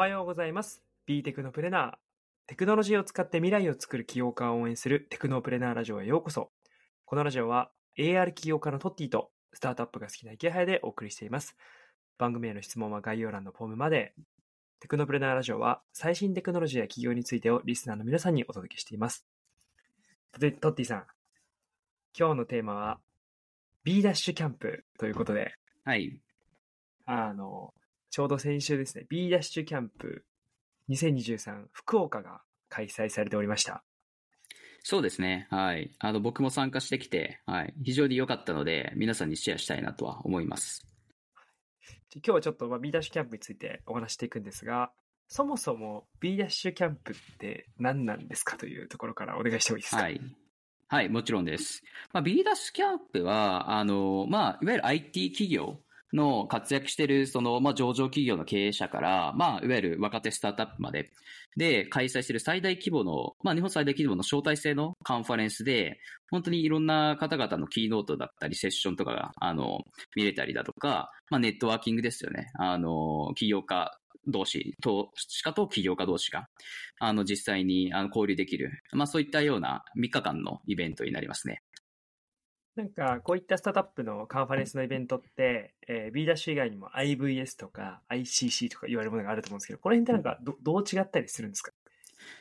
はようございます。B テクノプレナー。テクノロジーを使って未来を作る起業家を応援するテクノプレナーラジオへようこそ。このラジオは AR 起業家のトッティとスタートアップが好きな池早でお送りしています。番組への質問は概要欄のフォームまで。テクノプレナーラジオは最新テクノロジーや企業についてをリスナーの皆さんにお届けしています。でトッティさん、今日のテーマは B ダッシュキャンプということで、はい。あの、ちょうど先週ですね、B ダッシュキャンプ2023福岡が開催されておりました。そうですね。はい。あの、僕も参加してきて、はい。非常に良かったので、皆さんにシェアしたいなとは思います。今日はちょっとまあ B ダッシュキャンプについてお話していくんですが、そもそも B ダッシュキャンプって何なんですかというところからお願いしてもいいですか？はい。はい、もちろんです。まあ、B ダッシュキャンプは、あの、まあ、いわゆる IT 企業の活躍している、その、まあ、上場企業の経営者から、まあ、いわゆる若手スタートアップまで、で、開催している最大規模の、まあ、日本最大規模の招待制のカンファレンスで、本当にいろんな方々のキーノートだったり、セッションとかが、あの、見れたりだとか、まあ、ネットワーキングですよね。あの、起業家同士、投資家と起業家同士が、あの、実際にあの交流できる、まあそういったような3日間のイベントになりますね。なんかこういったスタートアップのカンファレンスのイベントって、えー B ダッシュ以外にも IVS とか ICC とか言われるものがあると思うんですけど、この辺ってなんかどどう違ったりするんですか？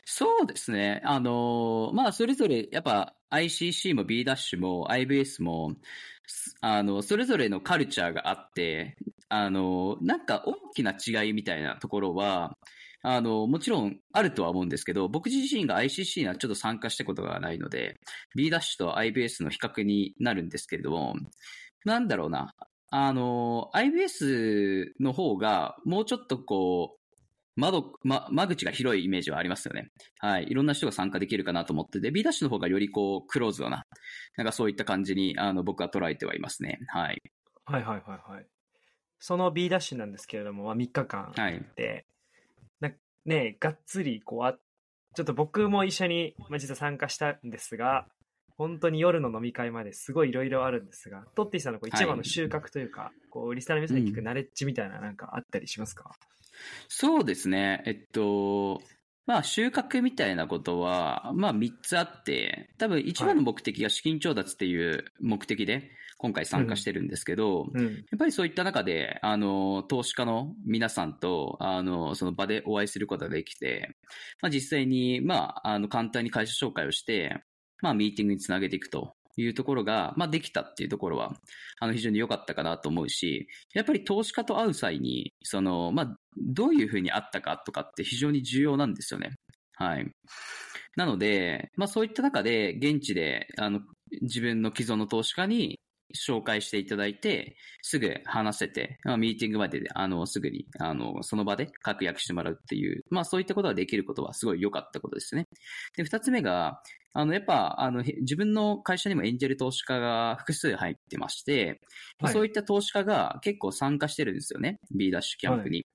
そうですね。あの、まあそれぞれ、やっぱ ICC も B ダッシュも IBS も、すあの、それぞれのカルチャーがあって、あの、なんか大きな違いみたいなところは、あの、もちろんあるとは思うんですけど、僕自身が ICC にはちょっと参加したことがないので、B ダッシュと IBS の比較になるんですけれども、なんだろうな。あの、IBS の方がもうちょっとこう、窓、ま、間口が広いイメージはありますよね。はい。いろんな人が参加できるかなと思ってて、B ダッシュの方がよりこう、クローズドな、なんかそういった感じに、あの、僕は捉えてはいますね。はい。はいはいはいはい。その B ダッシュなんですけれども、まあ、3日間はい。ねがっつりこうあ、ちょっと僕も一緒に、まあ、実は参加したんですが、本当に夜の飲み会まですごいいろいろあるんですが、トッティさんのこう一番の収穫というか、こうリスナーの皆さんに聞くナレッジみたいななんかあったりしますか、そうですね。えっと、まあ、収穫みたいなことは、まあ、3つあって、多分一番の目的が資金調達っていう目的で、今回参加してるんですけど、うん。やっぱりそういった中で、あの、投資家の皆さんと、あの、その場でお会いすることができて、まあ実際に、まあ、あの、簡単に会社紹介をして、まあ、ミーティングにつなげていくというところが、まあ、できたっていうところは、あの、非常に良かったかなと思うし、やっぱり投資家と会う際に、その、まあ、どういうふうに会ったかとかって非常に重要なんですよね。はい。なので、まあそういった中で、現地で、あの、自分の既存の投資家に紹介していただいて、すぐ話せて、まあミーティングまでで、あの、すぐに、あの、その場で確約してもらうっていう、まあそういったことができることはすごい良かったことですね。で、二つ目が、あの、やっぱ、あの、へ自分の会社にもエンジェル投資家が複数入ってまして、はいそういった投資家が結構参加してるんですよね。B ダッシュキャンプに。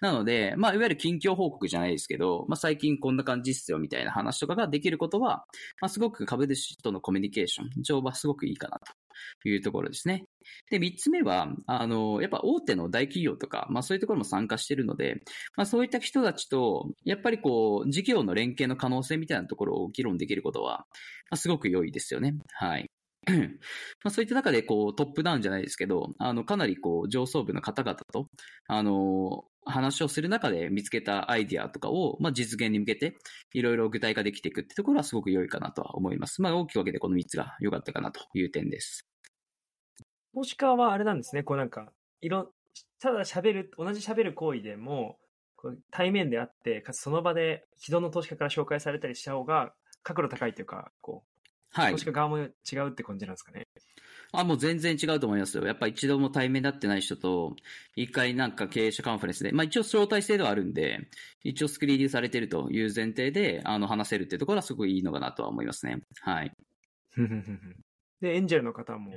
なので、まあ、いわゆる近況報告じゃないですけど、まあ、最近こんな感じっすよみたいな話とかができることは、まあ、すごく株主とのコミュニケーション上はすごくいいかなというところですね。で、三つ目は、あの、やっぱ大手の大企業とか、まあそういうところも参加してるので、まあそういった人たちと、やっぱりこう、事業の連携の可能性みたいなところを議論できることは、まあすごく良いですよね。はい。まあそういった中で、こう、トップダウンじゃないですけど、あの、かなりこう、上層部の方々と、あの、話をする中で見つけたアイディアとかを、まあ、実現に向けて、いろいろ具体化できていくってところはすごく良いかなとは思います。まあ、大きく分けてこの3つが良かったかなという点です。投資家はあれなんですね、こうなんか、いろ、ただ喋る、同じ喋る行為でも、対面であって、かつその場で既存の投資家から紹介されたりした方が、角度高いというか、こう、はい投。資家側も違うって感じなんですかね。あ、もう全然違うと思いますよ。やっぱ一度も対面になってない人と、一回なんか経営者カンファレンスで、まあ一応招待制ではあるんで、一応スクリーニングされてるという前提で、あの、話せるっていうところはすごいいいのかなとは思いますね。はい。で、エンジェルの方も、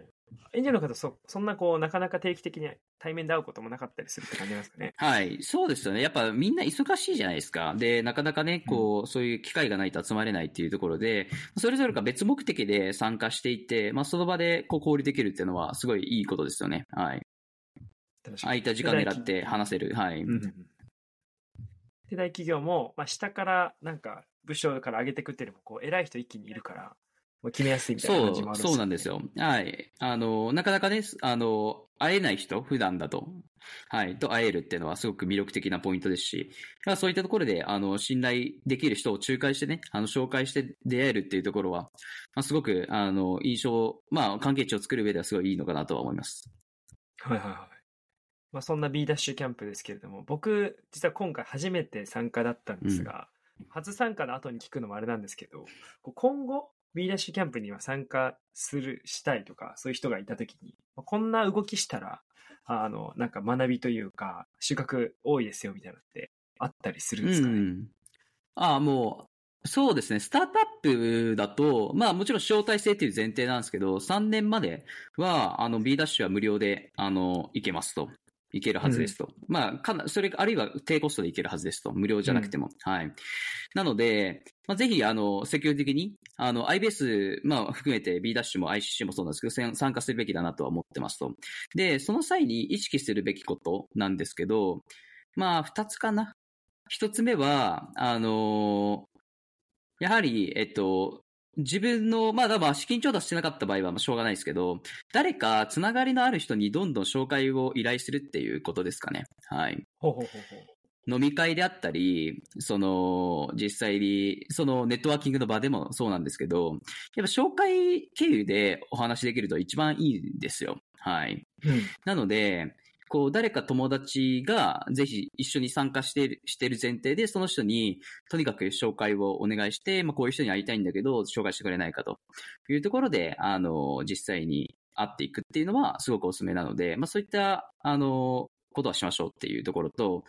エンジェルの方そ、そんなこう、なかなか定期的に対面で会うこともなかったりするって感じなんですかね。はい。そうですよね。やっぱみんな忙しいじゃないですか。で、なかなかね、こう、そういう機会がないと集まれないっていうところで、それぞれが別目的で参加していって、まあその場でこう交流できるっていうのはすごいいいことですよね。はい。空いた時間狙って話せる。はい。うんうんうん世代企業も、まあ、下からなんか部署から上げていくっていうよりも、こう、偉い人一気にいるから、決めやすいみたいなそう感じもある、そうなんですよ。はい。あの、なかなかね、あの、会えない人、普段だと、はい、と会えるっていうのはすごく魅力的なポイントですし、まあ、そういったところで、あの、信頼できる人を仲介してね、あの、紹介して出会えるっていうところは、まあ、すごく、あの、印象、まあ、関係値を作る上ではすごいいいのかなとは思います。はいはいはい。まあ、そんな B ダッシュキャンプですけれども、僕、実は今回初めて参加だったんですが、初参加の後に聞くのもあれなんですけど、今後、B ダッシュキャンプには参加する、したいとか、そういう人がいたときに、こんな動きしたら、あの、なんか学びというか、収穫多いですよみたいなのってあったりするんですかね？うん。ああ、もう、そうですね。スタートアップだと、まあもちろん招待制っていう前提なんですけど、3年までは、あの B ダッシュは無料で、あの、行けますと。行けるはずですと。まあ、かな、それ、あるいは低コストで行けるはずですと。無料じゃなくても。はい。なので、まあ、ぜひ、あの、積極的に、あの、IBS、まあ、含めて B ダッシュも ICC もそうなんですけど、参加するべきだなとは思ってますと。で、その際に意識するべきことなんですけど、まあ、二つかな。一つ目は、あのやはり、えっと、自分の、まあ、まあ、資金調達してなかった場合は、まあ、しょうがないですけど、誰かつながりのある人にどんどん紹介を依頼するっていうことですかね。はい。ほうほうほうほう。飲み会であったり、その、実際に、そのネットワーキングの場でもそうなんですけど、やっぱ紹介経由でお話できると一番いいんですよ。はい。うん。なので、こう、誰か友達がぜひ一緒に参加してる、してる前提で、その人に、とにかく紹介をお願いして、まあ、こういう人に会いたいんだけど、紹介してくれないかと。いうところで、あの、実際に会っていくっていうのはすごくおすすめなので、まあ、そういった、あの、ことはしましょうっていうところと、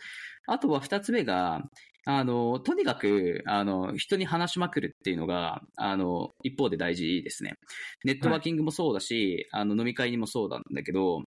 あとは二つ目が、あの、とにかく、あの、人に話しまくるっていうのが、あの、一方で大事ですね。ネットワーキングもそうだし、あの、飲み会にもそうなんだけど、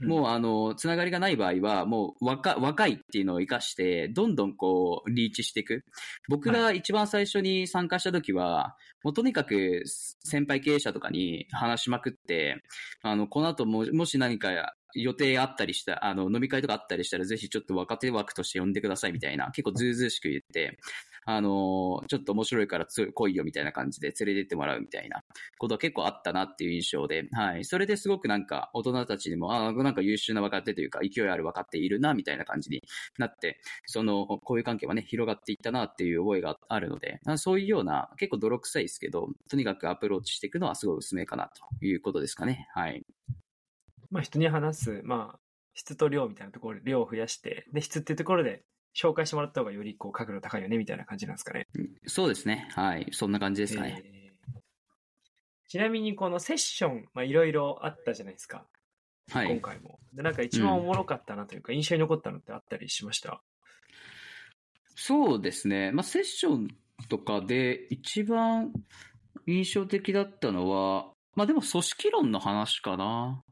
もう、あの、つながりがない場合は、もう若、若いっていうのを活かして、どんどんこう、リーチしていく。僕が一番最初に参加した時は、もうとにかく、先輩経営者とかに話しまくって、あの、この後も、もし何か予定あったりした、あの、飲み会とかあったりしたら、ぜひちょっと若手枠として呼んでくださいみたいな、結構ずうずうしく言って、あの、ちょっと面白いから来いよみたいな感じで連れてってもらうみたいなことは結構あったなっていう印象で、はい。それですごくなんか大人たちにも、ああなんか優秀な若手というか勢いある若手いるなみたいな感じになって、その、こういう関係はね、広がっていったなっていう覚えがあるので、そういうような結構泥臭いですけど、とにかくアプローチしていくのはすごいおすすめかなということですかね。はい。まあ、人に話す、まあ、質と量みたいなところで量を増やして、で、質っていうところで紹介してもらった方がよりこう角度高いよねみたいな感じなんですかね。そうですね。はい。そんな感じですかね。えーちなみにこのセッション、まあ、いろいろあったじゃないですか。はい。今回も。で、なんか一番おもろかったなというか、印象に残ったのってあったりしました？そうですね。まあ、セッションとかで一番印象的だったのは、まあでも組織論の話かな。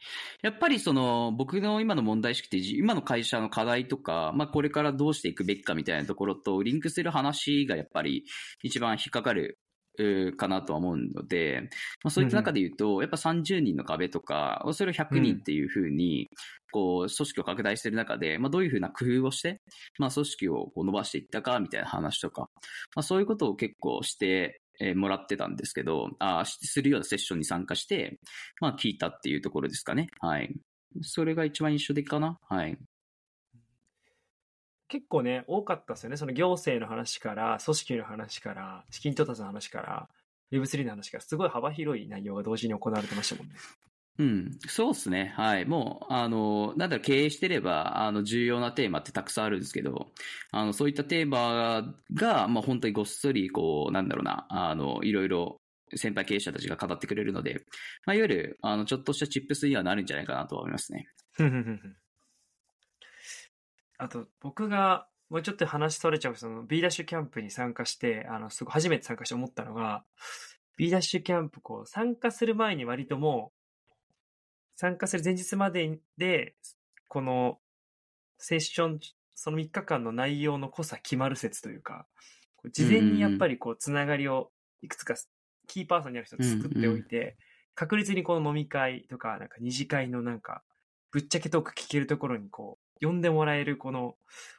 やっぱりその僕の今の問題意識って今の会社の課題とか、まあこれからどうしていくべきかみたいなところとリンクする話がやっぱり一番引っかかるかなとは思うので、まあ、そういった中で言うと、やっぱ30人の壁とか、それを100人っていうふうに、こう、組織を拡大している中で、まあ、どういうふうな工夫をして、まあ、組織をこう伸ばしていったか、みたいな話とか、まあ、そういうことを結構して、えーもらってたんですけど、あするようなセッションに参加して、まあ、聞いたっていうところですかね。はい。それが一番印象的かな。はい。結構ね、多かったですよね。その行政の話から、組織の話から、資金調達の話から、Web3 の話から、すごい幅広い内容が同時に行われてましたもんね。うん、そうですね。はい。もう、あの、なんだろう、経営してれば、あの、重要なテーマってたくさんあるんですけど、あの、そういったテーマが、まあ、本当にごっそり、こう、なんだろうな、あの、いろいろ、先輩経営者たちが語ってくれるので、まあ、いわゆる、あの、ちょっとしたチップスにはなるんじゃないかなと思いますね。あと、僕が、もうちょっと話それちゃう、その B ダッシュキャンプに参加して、あの、すごい初めて参加して思ったのが、B ダッシュキャンプ、こう、参加する前に割ともう、参加する前日までで、この、セッション、その3日間の内容の濃さ決まる説というか、事前にやっぱりこう、つながりを、いくつか、キーパーソンにある人を作っておいて、確実にこの飲み会とか、なんか二次会のなんか、ぶっちゃけトーク聞けるところにこう、呼んでもらえるこの、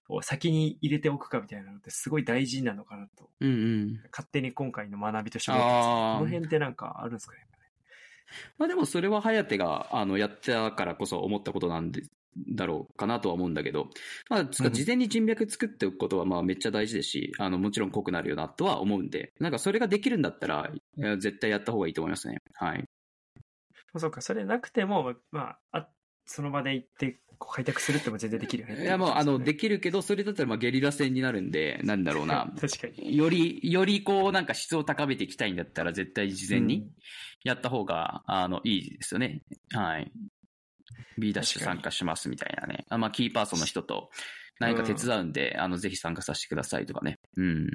を先に入れておくかみたいなのってすごい大事なのかなと、うんうん。勝手に今回の学びとして思す。この辺ってなんかあるんですかね？まあでもそれは颯が、あの、やったからこそ思ったことなんで、だろうかなとは思うんだけど、まあ、事前に人脈作っておくことはまあめっちゃ大事ですし、あの、もちろん濃くなるよなとは思うんで、なんかそれができるんだったら、絶対やった方がいいと思いますね。はい。そうか、それなくても、まあ、あその場で行って開拓するっても全然できるよねいやもう、あの、でききるけど、それだったらまあゲリラ戦になるんで、なんだろうな。確かに。より、よりこう、なんか質を高めていきたいんだったら、絶対事前にやった方が、あの、いいですよね。はい。B ダッシュ参加しますみたいなね。あまあ、キーパーソンの人と何か手伝うんで、あの、ぜひ参加させてくださいとかね。うん。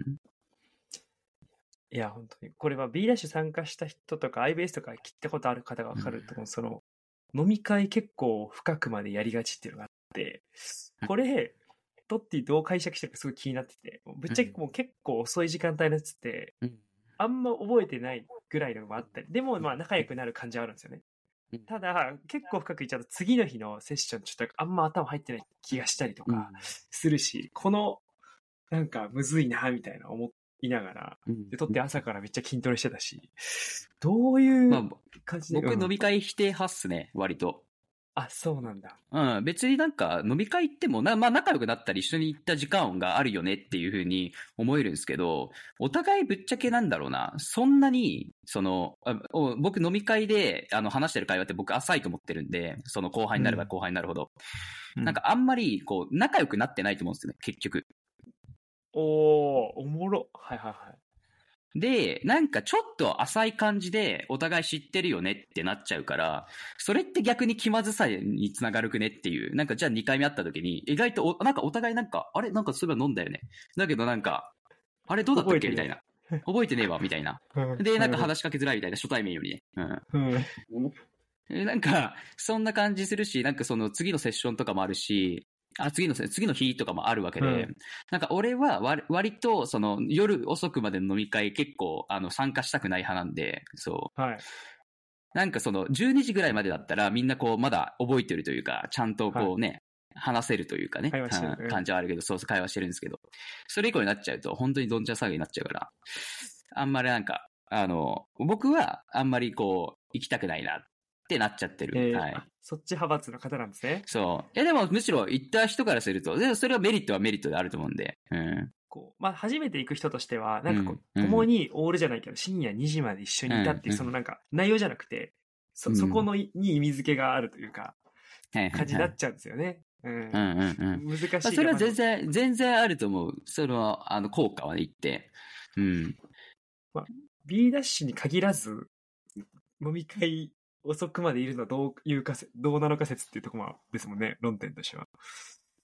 いや、本当に。これは B ダッシュ参加した人とか IBS とか聞いたことある方がわかると思う。その、飲み会結構深くまでやりがちっていうのがあって、これ、トッティどう解釈してるかすごい気になってて、ぶっちゃけもう結構遅い時間帯のやつって、うんあんま覚えてないぐらいのがあったり、でもまあ仲良くなる感じはあるんですよね。うん。ただ、結構深くいっちゃうと次の日のセッションちょっとあんま頭入ってない気がしたりとかするし、この、なんかむずいな、みたいな思いながら、うん。で、とって朝からめっちゃ筋トレしてたし、どういうまあ、感じで、僕うん。飲み会否定派っすね、割と。あ、そうなんだ。うん、別になんか飲み会行ってもな、まあ仲良くなったり一緒に行った時間があるよねっていうふうに思えるんですけど、お互いぶっちゃけなんだろうな、そんなに、その、僕飲み会であの話してる会話って僕浅いと思ってるんで、その後輩になればうん後輩になるほど。ななん、かあんまりこう仲良くなってないと思うんですよね、結局。おー、おもろ。はいはいはい。で、なんかちょっと浅い感じでお互い知ってるよねってなっちゃうから、それって逆に気まずさにつながるくねっていう。なんかじゃあ2回目会った時に、意外とお、なんかお互いなんか、あれ？なんかそういえば飲んだよね。だけどなんか、あれどうだったっけ？みたいな。覚えてねえわ、みたいな。で、なんか話しかけづらいみたいな、初対面よりね。うん。うん、えなんか、そんな感じするし、なんかその次のセッションとかもあるし、あ、次のせ、次の日とかもあるわけで、うんなんか俺は割割と、その夜遅くまでの飲み会結構、あの、参加したくない派なんで、そう。はい。なんかその、12時ぐらいまでだったらみんなこう、まだ覚えてるというか、ちゃんとこうね、話せるというかね、感じはあるけど、そうそう会話してるんですけど、それ以降になっちゃうと、本当にどんちゃん騒ぎになっちゃうから、あんまりなんか、あの、僕はあんまりこう、行きたくないなってなっちゃってる。えーはい。あそっち派閥の方なんですね。そう。え、でもむしろ行った人からすると、でもそれはメリットはメリットであると思うんで。うん。こう、まあ、初めて行く人としては、なんかこう、うんうん共にオールじゃないけど、深夜2時まで一緒にいたっていう、うんそのなんか、内容じゃなくて、そ、うんそこのいに意味付けがあるというか、感じになっちゃうんですよね。うん。うんうんうん。難しいまあ、それは全然、全然あると思う。その、あの、効果はね、言って。うん。B ダッシュに限らず、飲み会遅くまでいるのはどういうかせ、どうなのか説っていうところもですもんね、論点としては。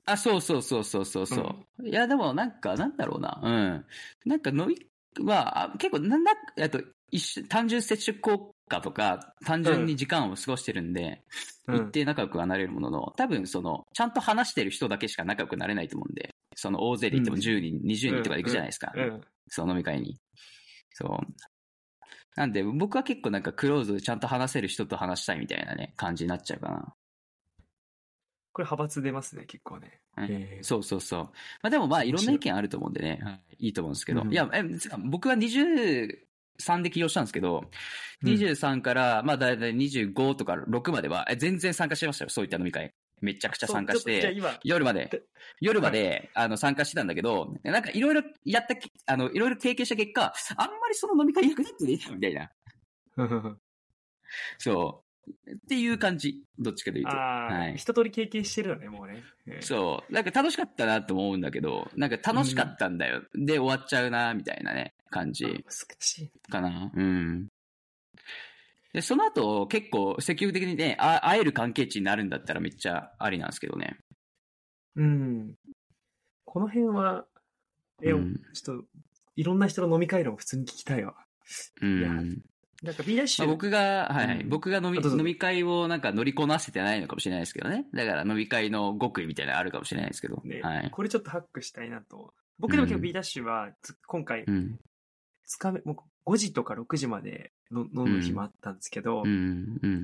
あ、そうそうそうそうそうそう。いや、でもなんか、なんだろうな。うん。なんか飲み、まあ、あ結構、なんだ、えっと、一緒単純接触効果とか、単純に時間を過ごしてるんで、うん一定仲良くはなれるものの、多分その、ちゃんと話してる人だけしか仲良くなれないと思うんで、その大勢で行ってもうん10人、20人とか行くじゃないですか。うん。その飲み会に。そう。なんで、僕は結構なんかクローズでちゃんと話せる人と話したいみたいなね、感じになっちゃうかな。これ派閥出ますね、結構ね。うんへーそうそうそう。まあでもまあいろんな意見あると思うんでね、はいいいと思うんですけど。うんいや、え僕は23で起業したんですけど、うん23からまあだいたい25とか6まではえ全然参加してましたよ、そういった飲み会。めちゃくちゃ参加して、今、夜までで、夜まで、あの、参加してたんだけど、なんかいろいろやったき、あの、いろいろ経験した結果、あんまりその飲み会役立ってねえな、みたいな。そう。っていう感じ。どっちかというと。はい。一通り経験してるのね、もうね。えーそう。なんか楽しかったなと思うんだけど、なんか楽しかったんだよ。で、終わっちゃうな、みたいなね、感じあ難しい。かな。うん。で、その後、結構積極的にね、あ会える関係値になるんだったらめっちゃありなんですけどね。うん。この辺は、え、うんちょっと、いろんな人の飲み会論を普通に聞きたいわ。いやうん。なんか B ダッシュ、まあ、僕が、はいはい。うん僕が飲み飲み会をなんか乗りこなせてないのかもしれないですけどね。だから飲み会の極意みたいなのあるかもしれないですけど。ね、はい。これちょっとハックしたいなと。僕でも結構うん B ダッシュは、つ今回、うん。2日目、もう5時とか6時までの飲む日もあったんですけど。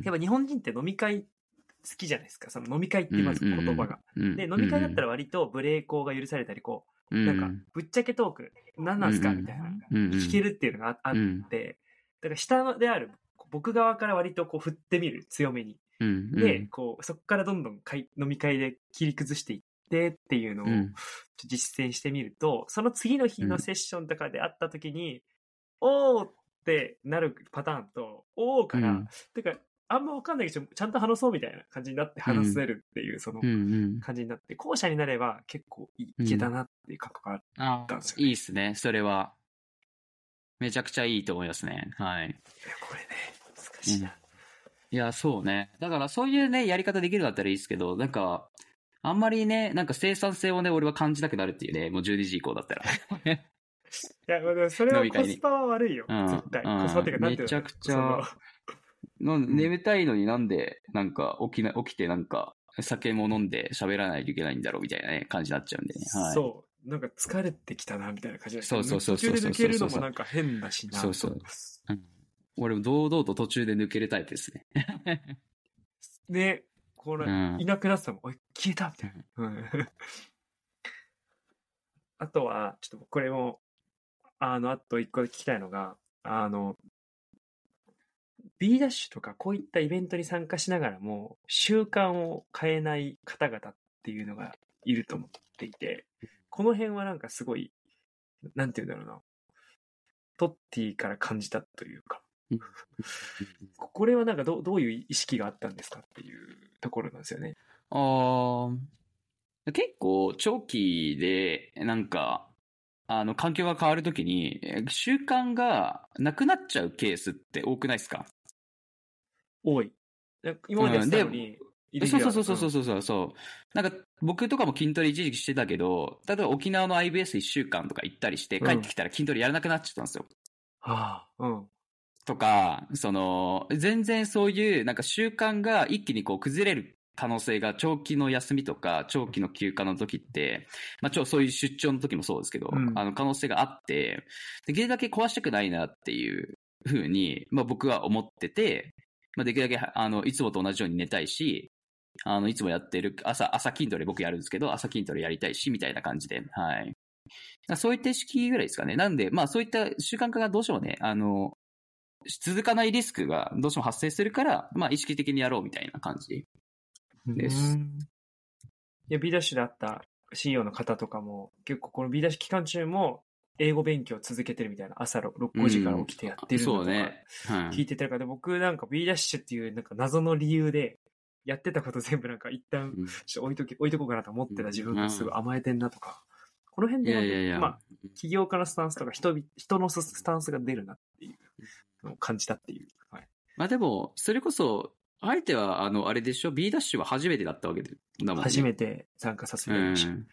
やっぱ日本人って飲み会好きじゃないですか。その飲み会ってまず言葉が。うん。で、飲み会だったら割とブレーコーが許されたり、こう、なんか、ぶっちゃけトーク、何なんすか？みたいな。聞けるっていうのがああって、だから下である僕側から割とこう振ってみる、強めに。うん。で、こう、そこからどんどん会飲み会で切り崩していってっていうのをうん、実践してみると、その次の日のセッションとかで会った時に、おーってなるパターンと、おーから、うんてか、あんまわかんないけど、ちゃんと話そうみたいな感じになって話せるっていう、そのうんうん。感じになって、後者になれば結構いいけたなっていう感覚がある。あたんですよねいいっすね、それは。めちゃくちゃいいと思いますね。はい。いやこれね、難しいな。いや、そうね。だからそういうね、やり方できるんだったらいいですけど、なんか、あんまりね、なんか生産性をね、俺は感じたくなるっていうね、もう12時以降だったら。いや、まあそれはコスパは悪いよ、うん絶対。うんコスパっていうか、なんていうの？めちゃくちゃその眠たいのになんで、なんか起きな、起きてなんか、酒も飲んで喋らないといけないんだろうみたいなね、感じになっちゃうんでね。はい。そう。なんか疲れてきたな、みたいな感じで。そうそうそうそう途中で抜けるのもなんか変だしな。そうそううん俺も堂々と途中で抜けるタイプですね。ね、これ、うんいなくなってたもん。おい、消えたみたいな。うん あとは、ちょっとこれも、あの、あと一個聞きたいのが、あの、B ダッシュとかこういったイベントに参加しながらも習慣を変えない方々っていうのがいると思っていて、この辺はなんかすごい、なんて言うんだろうな。トッティから感じたというか、これはなんかどどういう意識があったんですかっていうところなんですよね。あー結構長期で、なんか、あの、環境が変わるときに、え習慣がなくなっちゃうケースって多くないですか？多い。今までやってたのに、イレギュラーそうそうそうそうそうそうそう。なんか、僕とかも筋トレ一時期してたけど、例えば沖縄の IBS1 週間とか行ったりして、うん帰ってきたら筋トレやらなくなっちゃったんですよ。はあ、うん。とか、その、全然そういう、なんか習慣が一気にこう崩れる可能性が長期の休みとか、長期の休暇の時って、まあ、ちょそういう出張の時もそうですけど、うんあの、可能性があって、できるだけ壊したくないなっていうふうに、まあ僕は思ってて、まあできるだけ、あの、いつもと同じように寝たいし、あの、いつもやってる、朝、朝筋トレ僕やるんですけど、朝筋トレやりたいし、みたいな感じで、はい。そういった意識ぐらいですかね。なんで、まあそういった習慣化がどうしてもね、あの、続かないリスクがどうしても発生するから、まあ意識的にやろうみたいな感じ。ですうんいや、B ダッシュであった CEO の方とかも、結構この B ダッシュ期間中も、英語勉強を続けてるみたいな、朝6 5時から起きてやってるのとかそうね。はい聞いててるから、で僕なんか B ダッシュっていうなんか謎の理由で、やってたこと全部なんか一旦ょっと置いとき、置いとこうかなと思ってた自分がすごい甘えてんなとか、この辺で。まあ、起業家のスタンスとか人々、人のスタンスが出るなっていうのを感じたっていう。はい。まあでも、それこそ、あえては、あの、あれでしょ ?B ダッシュは初めてだったわけだもんね。初めて参加させて。うん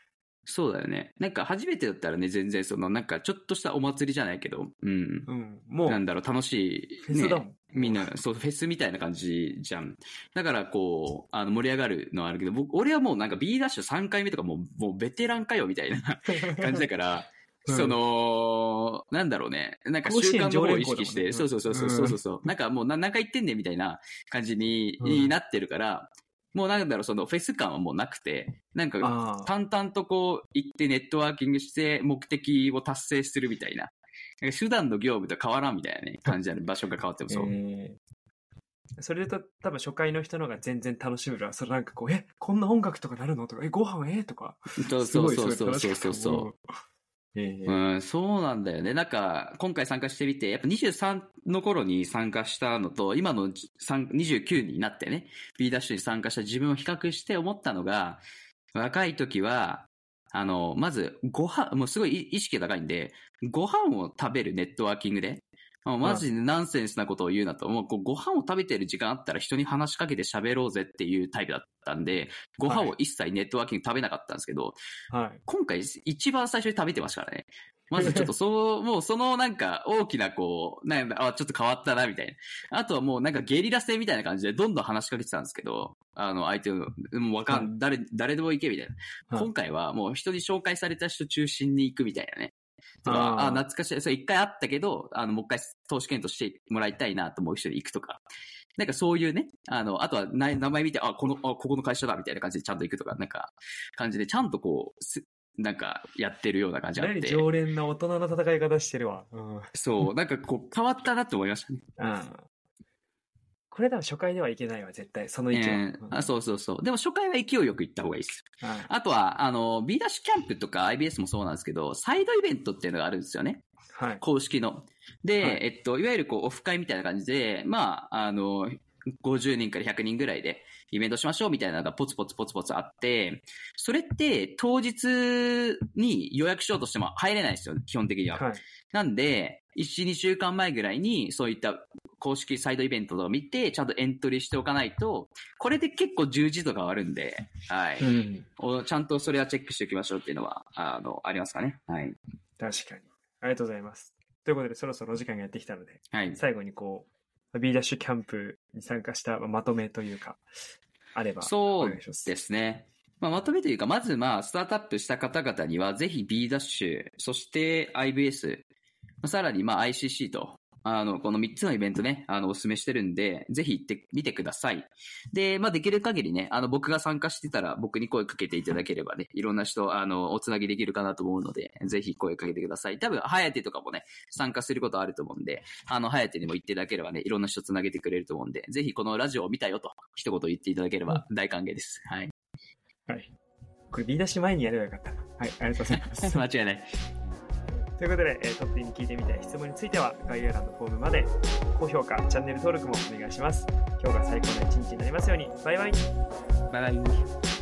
そうだよね。なんか初めてだったらね、全然その、なんかちょっとしたお祭りじゃないけど、うん。うん。もう、なんだろう、楽しい、ね。フェスだもん。みんな、そう、フェスみたいな感じじゃん。だから、こう、あの、盛り上がるのはあるけど、僕、俺はもうなんか B ダッシュ3回目とかもう、もうベテランかよ、みたいな 感じだから、うんその、なんだろうね。なんか習慣の方を意識して、そうそうそうそうそうそう。なんかもうな何回言ってんねんみたいな感じに、うんになってるから、もうなんだろう、そのフェス感はもうなくて、なんかああ。淡々とこう行ってネットワーキングして目的を達成するみたいな。なんか手段の業務と変わらんみたいなね、感じなの。場所が変わってもそう。えーそれと多分初回の人の方が全然楽しめるわ。それなんかこう、え、こんな音楽とかなるのとか、え、ご飯えとか。そうそうそうそうそうそうそう。う。うん、そうなんだよね。なんか、今回参加してみて、やっぱ23の頃に参加したのと、今の29になってね、B ダッシュに参加した自分を比較して思ったのが、若い時は、あの、まず、ご飯、もうすごい意識が高いんで、ご飯を食べるネットワーキングで、もうマジでナンセンスなことを言うなと、もうご飯を食べてる時間あったら人に話しかけて喋ろうぜっていうタイプだったんで、ご飯を一切ネットワーキング食べなかったんですけど、はい。今回一番最初に食べてましたからね。まずちょっとそう、もうそのなんか大きなこう、なんだ、あ、ちょっと変わったなみたいな。あとはもうなんかゲリラ戦みたいな感じでどんどん話しかけてたんですけど、あの相手の、もうわかん、誰、誰でも行けみたいな。はい今回はもう人に紹介された人中心に行くみたいなね。とか、あーあ懐かしい。それ一回あったけど、あの、もう一回投資検討してもらいたいなと思う人に行くとか。なんかそういうね、あの、あとはな名前見て、あ、この、あ、ここの会社だ、みたいな感じでちゃんと行くとか、なんか、感じで、ちゃんとこう、すなんか、やってるような感じがあって。何常連な大人の戦い方してるわ。うん。うん。そう、なんかこう、変わったなって思いましたね。これ多分初回ではいけないわ、絶対。その意見は。えーあそうそうそう。でも初回は勢いよく行った方がいいです。うんはいあとは、あの、B ダッシュキャンプとか IBS もそうなんですけど、サイドイベントっていうのがあるんですよね。はい。公式の。で、はいえっと、いわゆるこう、オフ会みたいな感じで、まあ、あの、50人から100人ぐらいでイベントしましょうみたいなのがポツポツポツポツあって、それって当日に予約しようとしても入れないんですよ、基本的には。はい。なんで、1、2週間前ぐらいにそういった公式サイドイベントとかを見て、ちゃんとエントリーしておかないと、これで結構充実度が変わるんで、はい。うん。おちゃんとそれはチェックしておきましょうっていうのは、あの、ありますかね。はい。確かに。ありがとうございます。ということで、そろそろお時間がやってきたので、はい。最後にこう、B ダッシュキャンプに参加したまとめというか、あれば、そう。ですね。まあ、まとめというか、まずまあ、スタートアップした方々には、ぜひ B ダッシュ、そして IBS、まあさらにまあ ICC と、あの、この3つのイベントね、あの、お勧めしてるんで、ぜひ行ってみてください。で、まあ、できる限りね、あの、僕が参加してたら、僕に声かけていただければね、いろんな人、あの、おつなぎできるかなと思うので、ぜひ声かけてください。多分、ハヤテとかもね、参加することあると思うんで、あの、ハヤテにも言っていただければね、いろんな人つなげてくれると思うんで、ぜひこのラジオを見たよと、一言言っていただければ大歓迎です。はい。はい。これッシュ前にやればよかったな。はい、ありがとうございます。間違いない。ということで、えートップに聞いてみたい質問については、概要欄のフォームまで、高評価、チャンネル登録もお願いします。今日が最高の一日になりますように。バイバイ。バイバイ。